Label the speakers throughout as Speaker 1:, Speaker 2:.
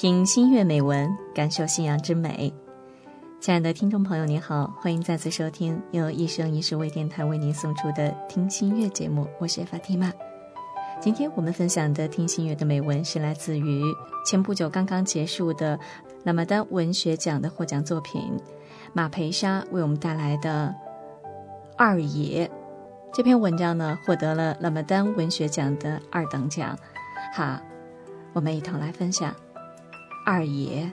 Speaker 1: 听心悦美文，感受信仰之美。亲爱的听众朋友，你好，欢迎再次收听由一生一世微电台为您送出的《听心悦》节目，我是法蒂玛。今天我们分享的《听心悦》的美文是来自于前不久刚刚结束的拉玛丹文学奖的获奖作品马培沙为我们带来的《二爷》这篇文章呢，获得了拉玛丹文学奖的二等奖。好，我们一同来分享《二爷》。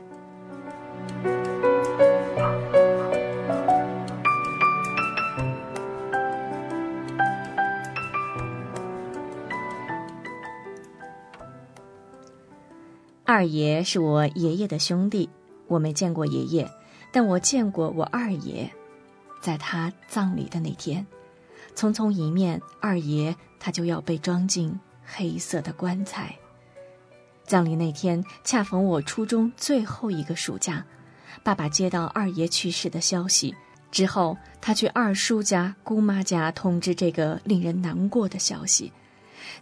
Speaker 1: 二爷是我爷爷的兄弟，我没见过爷爷，但我见过我二爷。在他葬礼的那天，匆匆一面，二爷他就要被装进黑色的棺材。葬礼那天恰逢我初中最后一个暑假，爸爸接到二爷去世的消息之后，他去二叔家、姑妈家通知这个令人难过的消息。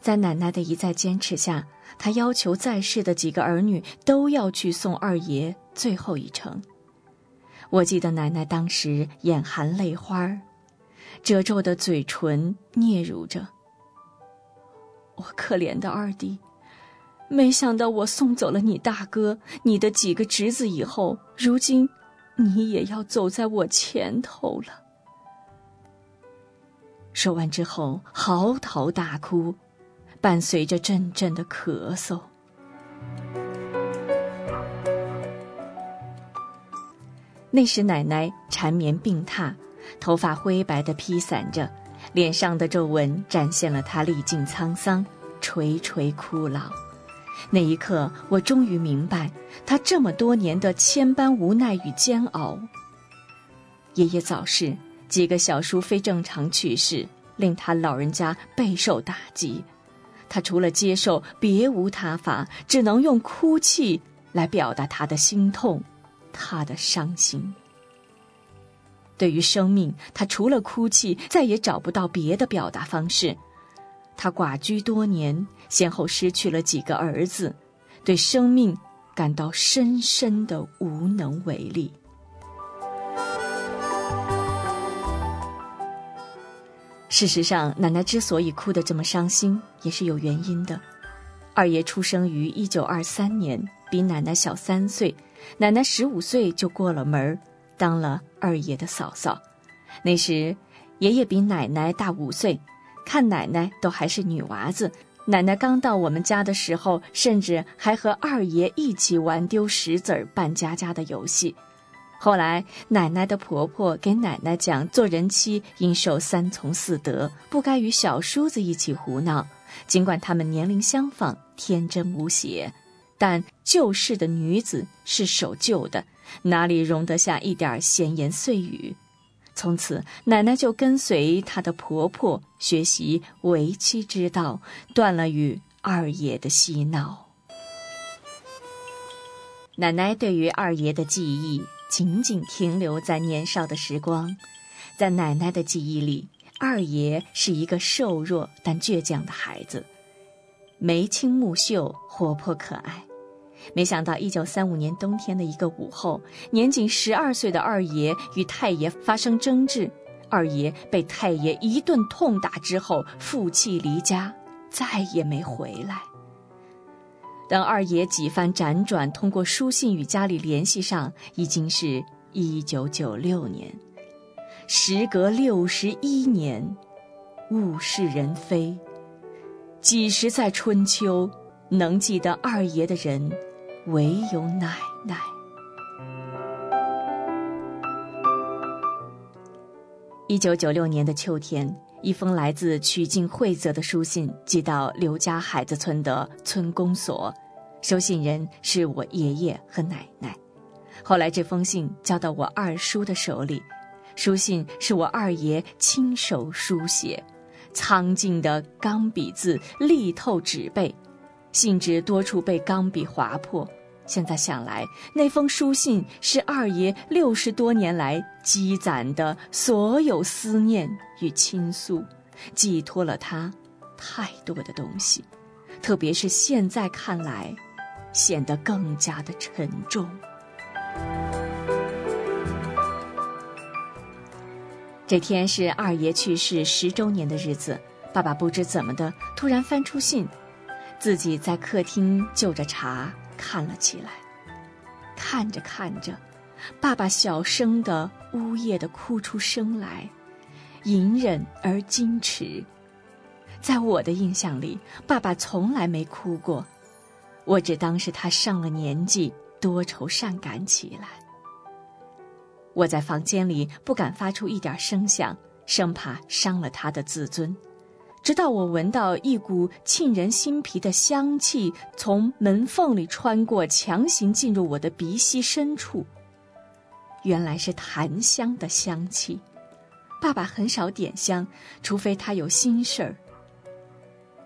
Speaker 1: 在奶奶的一再坚持下，他要求在世的几个儿女都要去送二爷最后一程。我记得奶奶当时眼含泪花褶皱的嘴唇嗫嚅着：“我可怜的二弟，没想到我送走了你大哥、你的几个侄子以后，如今你也要走在我前头了。”说完之后，嚎啕大哭。伴随着阵阵的咳嗽，那时奶奶缠绵病榻，头发灰白的披散着，脸上的皱纹展现了她历尽沧桑、垂垂枯老。那一刻，我终于明白他这么多年的千般无奈与煎熬。爷爷早逝，几个小叔非正常去世，令他老人家备受打击。他除了接受，别无他法，只能用哭泣来表达他的心痛，他的伤心。对于生命，他除了哭泣，再也找不到别的表达方式。他寡居多年，先后失去了几个儿子，对生命感到深深的无能为力。事实上，奶奶之所以哭得这么伤心，也是有原因的。二爷出生于一九二三年，比奶奶小三岁。奶奶十五岁就过了门当了二爷的嫂嫂。那时，爷爷比奶奶大五岁，看奶奶都还是女娃子。奶奶刚到我们家的时候，甚至还和二爷一起玩丢石子儿、扮家家的游戏。后来，奶奶的婆婆给奶奶讲，做人妻应受三从四德，不该与小叔子一起胡闹。尽管他们年龄相仿，天真无邪，但旧世的女子是守旧的，哪里容得下一点闲言碎语？从此，奶奶就跟随她的婆婆学习为妻之道，断了与二爷的嬉闹。奶奶对于二爷的记忆。仅仅停留在年少的时光，在奶奶的记忆里，二爷是一个瘦弱但倔强的孩子，眉清目秀，活泼可爱。没想到，一九三五年冬天的一个午后，年仅十二岁的二爷与太爷发生争执，二爷被太爷一顿痛打之后，负气离家，再也没回来。等二爷几番辗转，通过书信与家里联系上，已经是一九九六年。时隔六十一年，物是人非，几时在春秋能记得二爷的人，唯有奶奶。一九九六年的秋天，一封来自曲靖惠泽的书信寄到刘家海子村的村公所。收信人是我爷爷和奶奶，后来这封信交到我二叔的手里，书信是我二爷亲手书写，苍劲的钢笔字力透纸背，信纸多处被钢笔划破。现在想来，那封书信是二爷六十多年来积攒的所有思念与倾诉，寄托了他太多的东西，特别是现在看来。显得更加的沉重。这天是二爷去世十周年的日子，爸爸不知怎么的，突然翻出信，自己在客厅就着茶看了起来。看着看着，爸爸小声的、呜咽的哭出声来，隐忍而矜持。在我的印象里，爸爸从来没哭过，我只当是他上了年纪，多愁善感起来。我在房间里不敢发出一点声响，生怕伤了他的自尊。直到我闻到一股沁人心脾的香气从门缝里穿过，强行进入我的鼻息深处。原来是檀香的香气。爸爸很少点香，除非他有心事儿。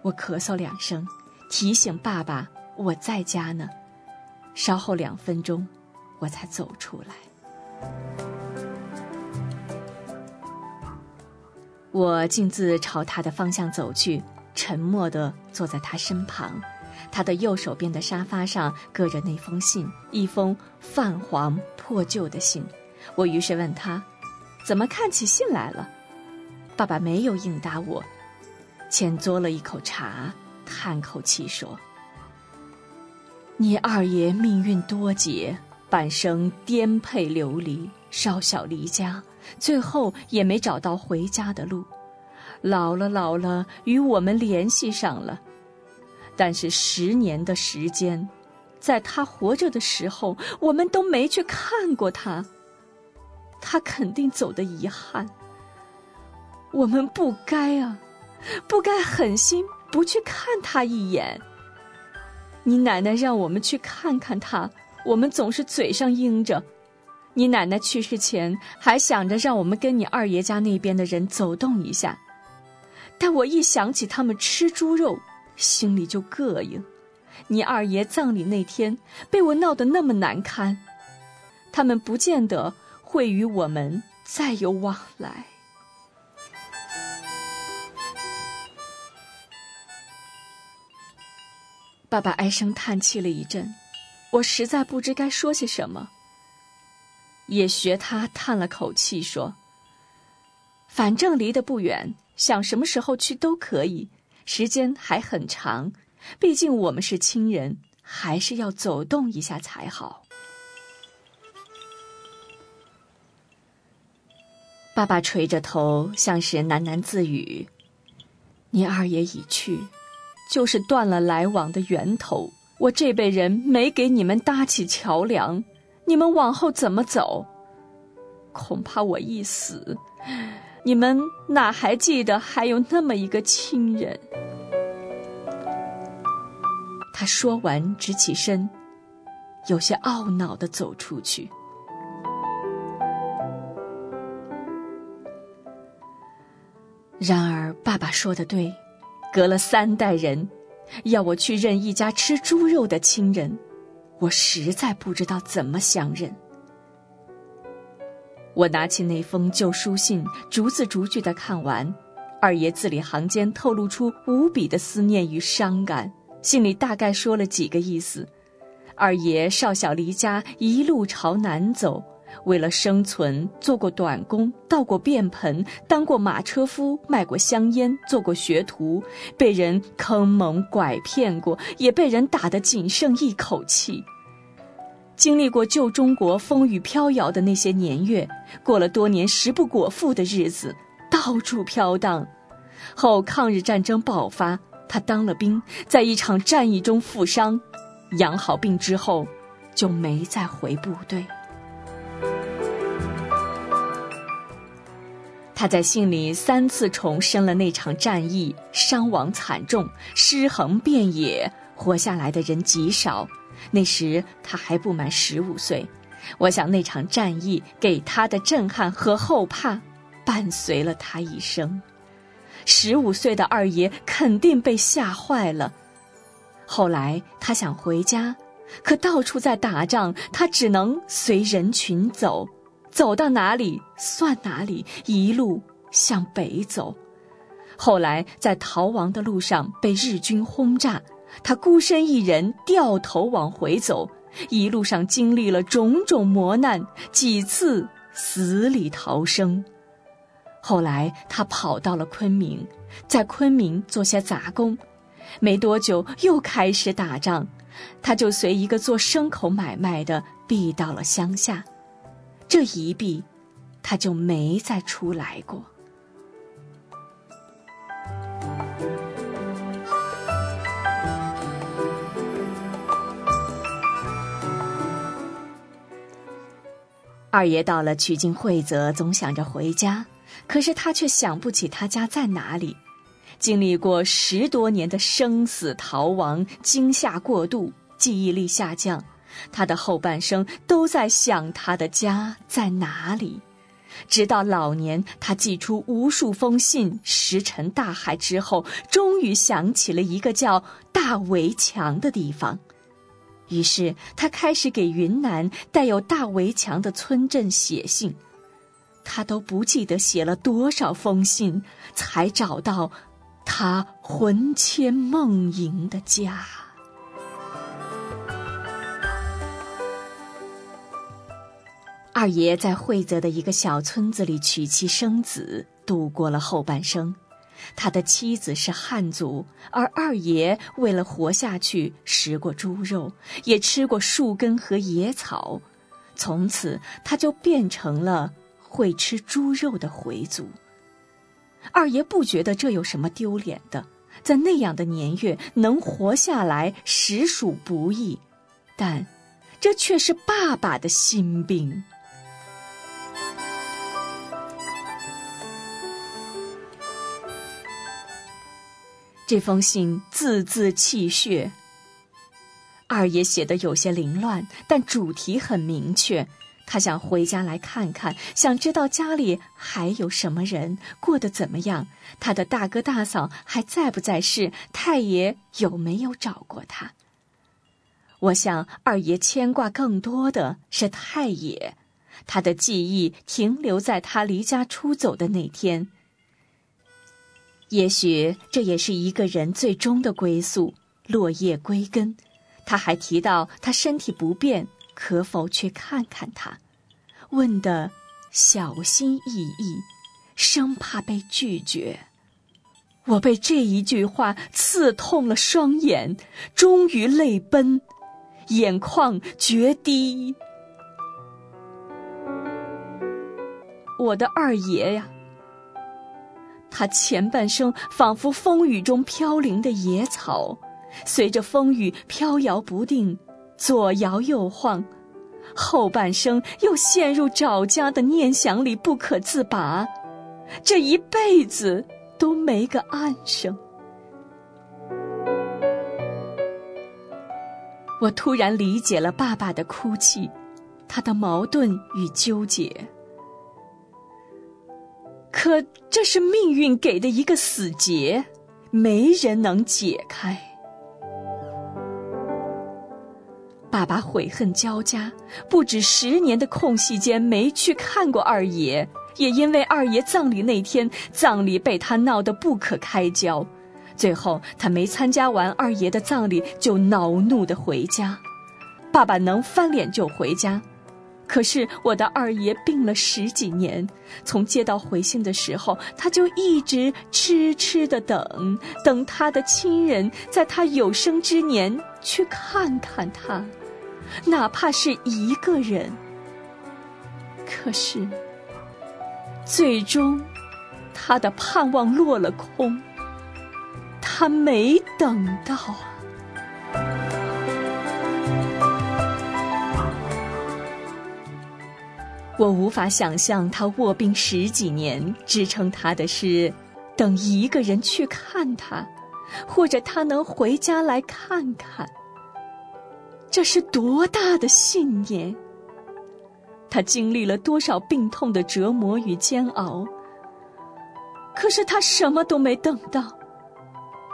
Speaker 1: 我咳嗽两声，提醒爸爸我在家呢。稍后两分钟，我才走出来。我径自朝他的方向走去，沉默地坐在他身旁。他的右手边的沙发上搁着那封信，一封泛黄破旧的信。我于是问他：“怎么看起信来了？”爸爸没有应答我，浅嘬了一口茶，叹口气说：“你二爷命运多劫。”半生颠沛流离，少小离家，最后也没找到回家的路。老了老了，与我们联系上了，但是十年的时间，在他活着的时候，我们都没去看过他。他肯定走的遗憾。我们不该啊，不该狠心不去看他一眼。你奶奶让我们去看看他。我们总是嘴上应着，你奶奶去世前还想着让我们跟你二爷家那边的人走动一下，但我一想起他们吃猪肉，心里就膈应。你二爷葬礼那天被我闹得那么难堪，他们不见得会与我们再有往来。爸爸唉声叹气了一阵。我实在不知该说些什么，也学他叹了口气说：“反正离得不远，想什么时候去都可以，时间还很长。毕竟我们是亲人，还是要走动一下才好。”爸爸垂着头，像是喃喃自语：“你二爷已去，就是断了来往的源头。”我这辈人没给你们搭起桥梁，你们往后怎么走？恐怕我一死，你们哪还记得还有那么一个亲人？他说完，直起身，有些懊恼的走出去。然而，爸爸说的对，隔了三代人。要我去认一家吃猪肉的亲人，我实在不知道怎么相认。我拿起那封旧书信，逐字逐句的看完，二爷字里行间透露出无比的思念与伤感。信里大概说了几个意思：二爷少小离家，一路朝南走。为了生存，做过短工，倒过便盆，当过马车夫，卖过香烟，做过学徒，被人坑蒙拐骗过，也被人打得仅剩一口气。经历过旧中国风雨飘摇的那些年月，过了多年食不果腹的日子，到处飘荡。后抗日战争爆发，他当了兵，在一场战役中负伤，养好病之后，就没再回部队。他在信里三次重申了那场战役伤亡惨重、尸横遍野，活下来的人极少。那时他还不满十五岁，我想那场战役给他的震撼和后怕，伴随了他一生。十五岁的二爷肯定被吓坏了。后来他想回家，可到处在打仗，他只能随人群走。走到哪里算哪里，一路向北走。后来在逃亡的路上被日军轰炸，他孤身一人掉头往回走，一路上经历了种种磨难，几次死里逃生。后来他跑到了昆明，在昆明做些杂工，没多久又开始打仗，他就随一个做牲口买卖的避到了乡下。这一避，他就没再出来过。二爷到了曲靖会泽，总想着回家，可是他却想不起他家在哪里。经历过十多年的生死逃亡，惊吓过度，记忆力下降，他的后半生都在想他的家在哪里。直到老年，他寄出无数封信，石沉大海之后，终于想起了一个叫大围墙的地方。于是他开始给云南带有大围墙的村镇写信，他都不记得写了多少封信，才找到他魂牵梦萦的家。二爷在惠泽的一个小村子里娶妻生子，度过了后半生。他的妻子是汉族，而二爷为了活下去，食过猪肉，也吃过树根和野草，从此他就变成了会吃猪肉的回族。二爷不觉得这有什么丢脸的，在那样的年月能活下来实属不易，但这却是爸爸的心病。这封信字字泣血。二爷写的有些凌乱，但主题很明确。他想回家来看看，想知道家里还有什么人，过得怎么样，他的大哥大嫂还在不在世，太爷有没有找过他。我想二爷牵挂更多的是太爷，他的记忆停留在他离家出走的那天。也许这也是一个人最终的归宿，落叶归根。他还提到他身体不便，可否去看看他？问的小心翼翼，生怕被拒绝。我被这一句话刺痛了双眼，终于泪奔，眼眶决堤。我的二爷呀！他前半生仿佛风雨中飘零的野草，随着风雨飘摇不定，左摇右晃；后半生又陷入找家的念想里不可自拔，这一辈子都没个安生。我突然理解了爸爸的哭泣，他的矛盾与纠结。可这是命运给的一个死结，没人能解开。爸爸悔恨交加，不止十年的空隙间没去看过二爷，也因为二爷葬礼那天，葬礼被他闹得不可开交，最后他没参加完二爷的葬礼就恼怒的回家。爸爸能翻脸就回家。可是我的二爷病了十几年，从接到回信的时候，他就一直痴痴的等，等他的亲人在他有生之年去看看他，哪怕是一个人。可是，最终，他的盼望落了空，他没等到我无法想象他卧病十几年，支撑他的是等一个人去看他，或者他能回家来看看。这是多大的信念！他经历了多少病痛的折磨与煎熬，可是他什么都没等到，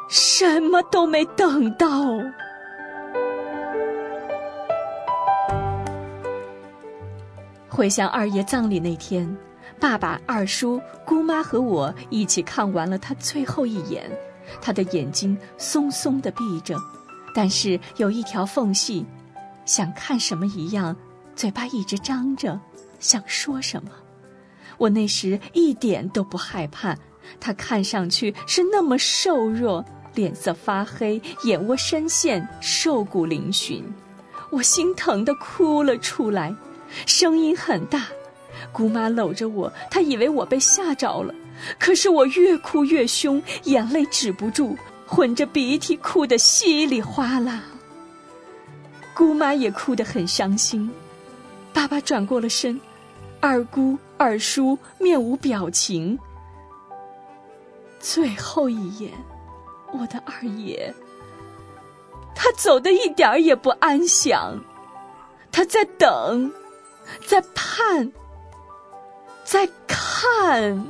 Speaker 1: 什么都没等到。回想二爷葬礼那天，爸爸、二叔、姑妈和我一起看完了他最后一眼，他的眼睛松松的闭着，但是有一条缝隙，想看什么一样，嘴巴一直张着，想说什么。我那时一点都不害怕，他看上去是那么瘦弱，脸色发黑，眼窝深陷，瘦骨嶙峋。我心疼的哭了出来，声音很大。姑妈搂着我，她以为我被吓着了，可是我越哭越凶，眼泪止不住，混着鼻涕哭得稀里哗啦。姑妈也哭得很伤心，爸爸转过了身，二姑、二叔面无表情。最后一眼，我的二爷，他走的一点儿也不安详，他在等，在盼。在看。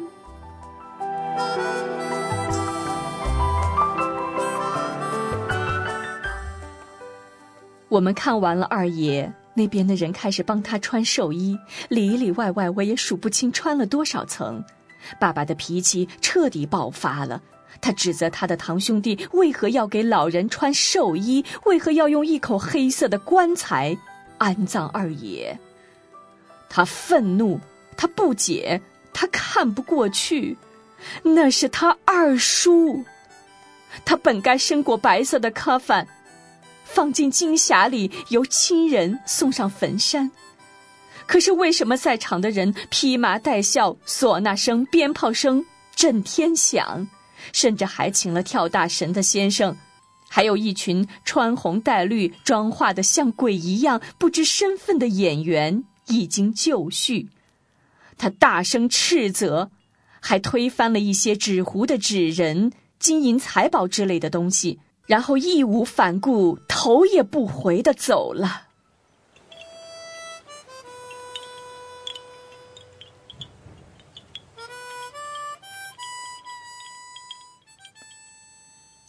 Speaker 1: 我们看完了二爷那边的人开始帮他穿寿衣，里里外外我也数不清穿了多少层。爸爸的脾气彻底爆发了，他指责他的堂兄弟为何要给老人穿寿衣，为何要用一口黑色的棺材安葬二爷。他愤怒。他不解，他看不过去，那是他二叔。他本该身裹白色的咖饭，放进金匣里，由亲人送上坟山。可是为什么在场的人披麻戴孝，唢呐声、鞭炮声震天响，甚至还请了跳大神的先生，还有一群穿红戴绿、妆化的像鬼一样、不知身份的演员已经就绪。他大声斥责，还推翻了一些纸糊的纸人、金银财宝之类的东西，然后义无反顾、头也不回的走了。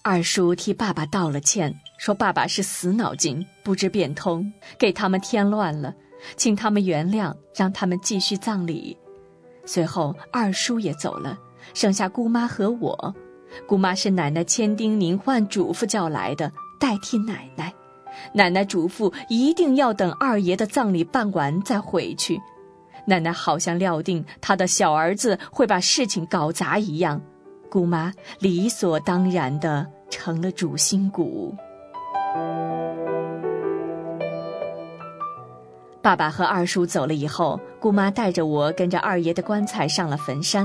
Speaker 1: 二叔替爸爸道了歉，说爸爸是死脑筋，不知变通，给他们添乱了。请他们原谅，让他们继续葬礼。随后，二叔也走了，剩下姑妈和我。姑妈是奶奶千叮咛万嘱咐叫来的，代替奶奶。奶奶嘱咐一定要等二爷的葬礼办完再回去。奶奶好像料定他的小儿子会把事情搞砸一样，姑妈理所当然的成了主心骨。爸爸和二叔走了以后，姑妈带着我跟着二爷的棺材上了坟山。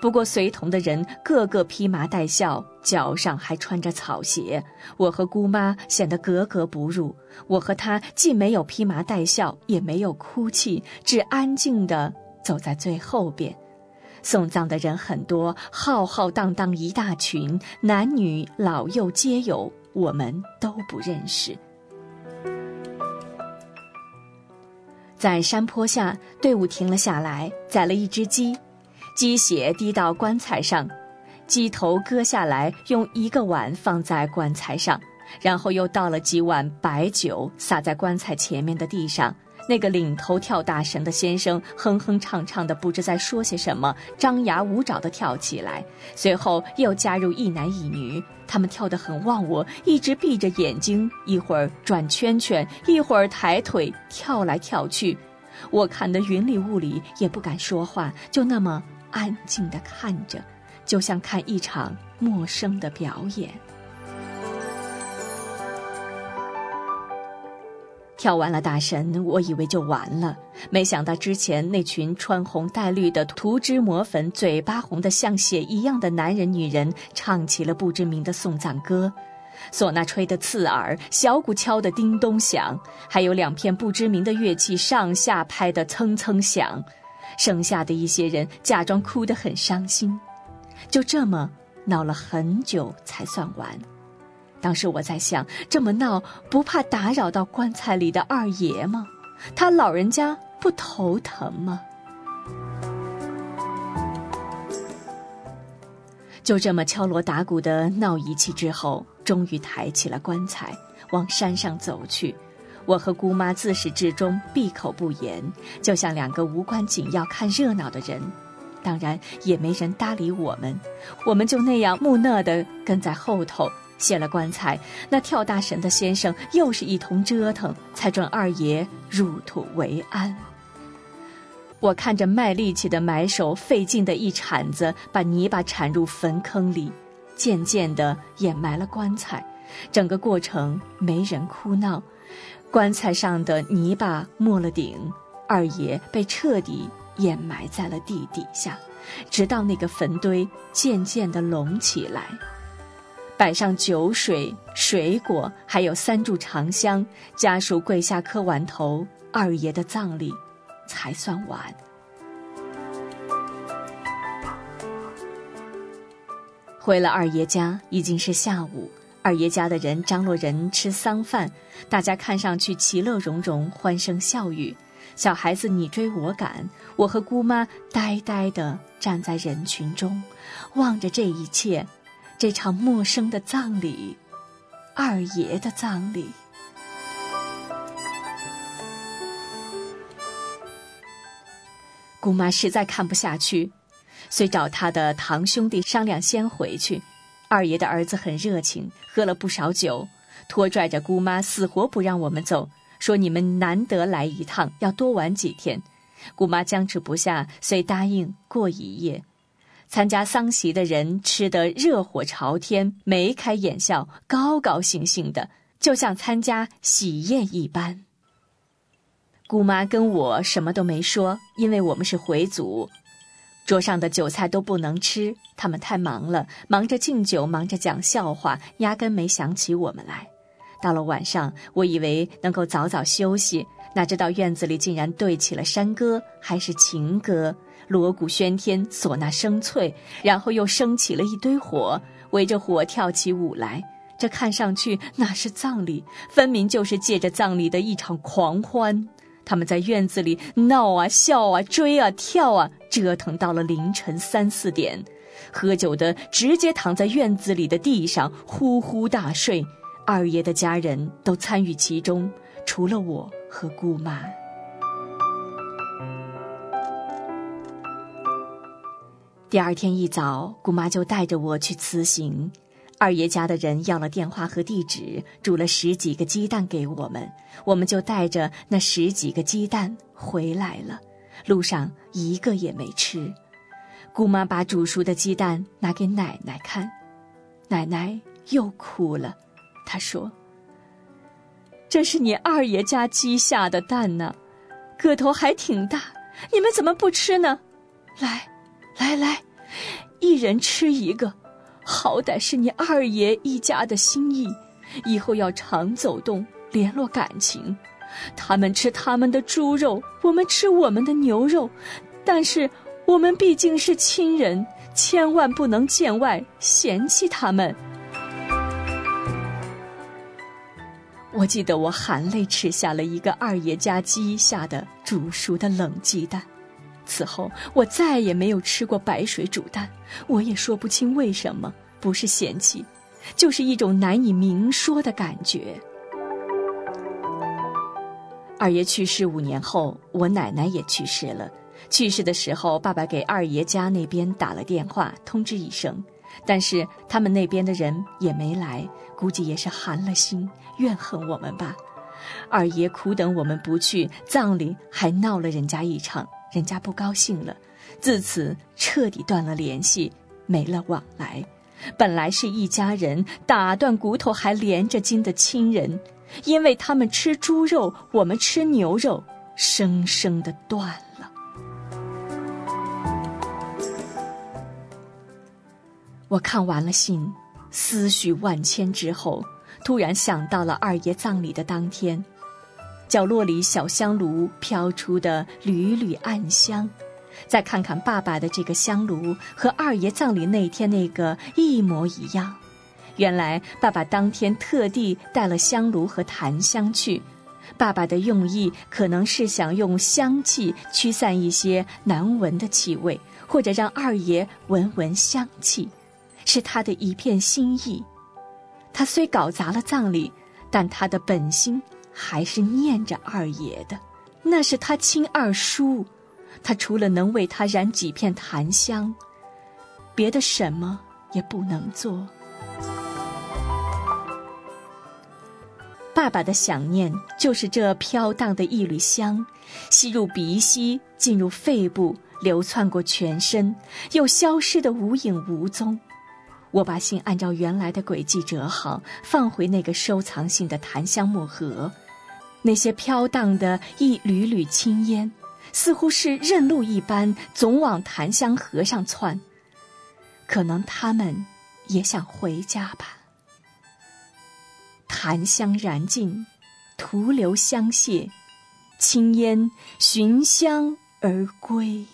Speaker 1: 不过随同的人个个披麻戴孝，脚上还穿着草鞋。我和姑妈显得格格不入。我和她既没有披麻戴孝，也没有哭泣，只安静地走在最后边。送葬的人很多，浩浩荡荡一大群，男女老幼皆有，我们都不认识。在山坡下，队伍停了下来，宰了一只鸡，鸡血滴到棺材上，鸡头割下来，用一个碗放在棺材上，然后又倒了几碗白酒，洒在棺材前面的地上。那个领头跳大神的先生哼哼唱唱的，不知在说些什么，张牙舞爪的跳起来。随后又加入一男一女，他们跳得很忘我，一直闭着眼睛，一会儿转圈圈，一会儿抬腿跳来跳去。我看得云里雾里，也不敢说话，就那么安静的看着，就像看一场陌生的表演。跳完了大神，我以为就完了，没想到之前那群穿红戴绿的、涂脂抹粉、嘴巴红的像血一样的男人、女人，唱起了不知名的送葬歌，唢呐吹得刺耳，小鼓敲得叮咚响，还有两片不知名的乐器上下拍得蹭蹭响。剩下的一些人假装哭得很伤心，就这么闹了很久才算完。当时我在想，这么闹不怕打扰到棺材里的二爷吗？他老人家不头疼吗？就这么敲锣打鼓的闹一气之后，终于抬起了棺材，往山上走去。我和姑妈自始至终闭口不言，就像两个无关紧要看热闹的人。当然，也没人搭理我们，我们就那样木讷地跟在后头。卸了棺材，那跳大神的先生又是一通折腾，才准二爷入土为安。我看着卖力气的埋手费劲的一铲子把泥巴铲入坟坑里，渐渐地掩埋了棺材。整个过程没人哭闹，棺材上的泥巴没了顶，二爷被彻底掩埋在了地底下，直到那个坟堆渐渐地隆起来。摆上酒水、水果，还有三炷长香，家属跪下磕完头，二爷的葬礼才算完。回了二爷家，已经是下午。二爷家的人张罗人吃丧饭，大家看上去其乐融融，欢声笑语。小孩子你追我赶，我和姑妈呆呆地站在人群中，望着这一切，这场陌生的葬礼，二爷的葬礼。姑妈实在看不下去。遂找他的堂兄弟商量，先回去。二爷的儿子很热情，喝了不少酒，拖拽着姑妈，死活不让我们走，说你们难得来一趟，要多玩几天。姑妈僵持不下，遂答应过一夜。参加丧席的人吃得热火朝天，眉开眼笑，高高兴兴的，就像参加喜宴一般。姑妈跟我什么都没说，因为我们是回族。桌上的酒菜都不能吃，他们太忙了，忙着敬酒，忙着讲笑话，压根没想起我们来。到了晚上，我以为能够早早休息，哪知道院子里竟然对起了山歌，还是情歌，锣鼓喧天，唢呐声脆，然后又升起了一堆火，围着火跳起舞来。这看上去哪是葬礼，分明就是借着葬礼的一场狂欢。他们在院子里闹啊笑啊追啊跳啊，折腾到了凌晨三四点，喝酒的直接躺在院子里的地上呼呼大睡。二爷的家人都参与其中，除了我和姑妈。第二天一早，姑妈就带着我去辞行。二爷家的人要了电话和地址，煮了十几个鸡蛋给我们，我们就带着那十几个鸡蛋回来了。路上一个也没吃。姑妈把煮熟的鸡蛋拿给奶奶看，奶奶又哭了。她说：“这是你二爷家鸡下的蛋呢，个头还挺大，你们怎么不吃呢？来，来来，一人吃一个。”好歹是你二爷一家的心意，以后要常走动，联络感情。他们吃他们的猪肉，我们吃我们的牛肉，但是我们毕竟是亲人，千万不能见外嫌弃他们。我记得我含泪吃下了一个二爷家鸡下的煮熟的冷鸡蛋。此后，我再也没有吃过白水煮蛋。我也说不清为什么，不是嫌弃，就是一种难以明说的感觉。二爷去世五年后，我奶奶也去世了。去世的时候，爸爸给二爷家那边打了电话通知一声，但是他们那边的人也没来，估计也是寒了心，怨恨我们吧。二爷苦等我们不去葬礼，还闹了人家一场。人家不高兴了，自此彻底断了联系，没了往来。本来是一家人，打断骨头还连着筋的亲人，因为他们吃猪肉，我们吃牛肉，生生的断了。我看完了信，思绪万千之后，突然想到了二爷葬礼的当天。角落里小香炉飘出的缕缕暗香，再看看爸爸的这个香炉和二爷葬礼那天那个一模一样。原来爸爸当天特地带了香炉和檀香去，爸爸的用意可能是想用香气驱散一些难闻的气味，或者让二爷闻闻香气，是他的一片心意。他虽搞砸了葬礼，但他的本心。还是念着二爷的，那是他亲二叔，他除了能为他燃几片檀香，别的什么也不能做。爸爸的想念，就是这飘荡的一缕香，吸入鼻息，进入肺部，流窜过全身，又消失的无影无踪。我把信按照原来的轨迹折好，放回那个收藏性的檀香木盒。那些飘荡的一缕缕青烟，似乎是认路一般，总往檀香盒上窜。可能他们也想回家吧。檀香燃尽，徒留香屑，青烟寻香而归。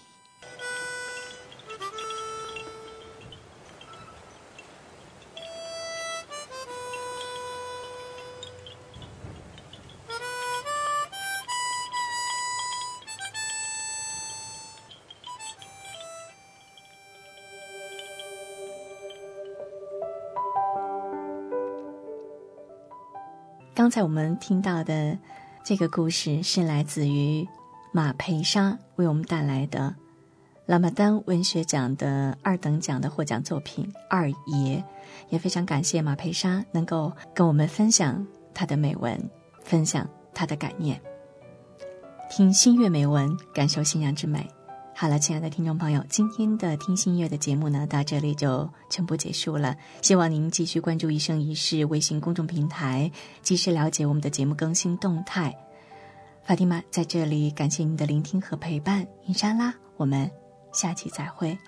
Speaker 1: 才我们听到的这个故事是来自于马培沙为我们带来的拉马丹文学奖的二等奖的获奖作品《二爷》，也非常感谢马培沙能够跟我们分享他的美文，分享他的感念。听新月美文，感受信仰之美。好了，亲爱的听众朋友，今天的听心乐的节目呢，到这里就全部结束了。希望您继续关注“一生一世”微信公众平台，及时了解我们的节目更新动态。法蒂玛在这里感谢您的聆听和陪伴，伊莎拉，我们下期再会。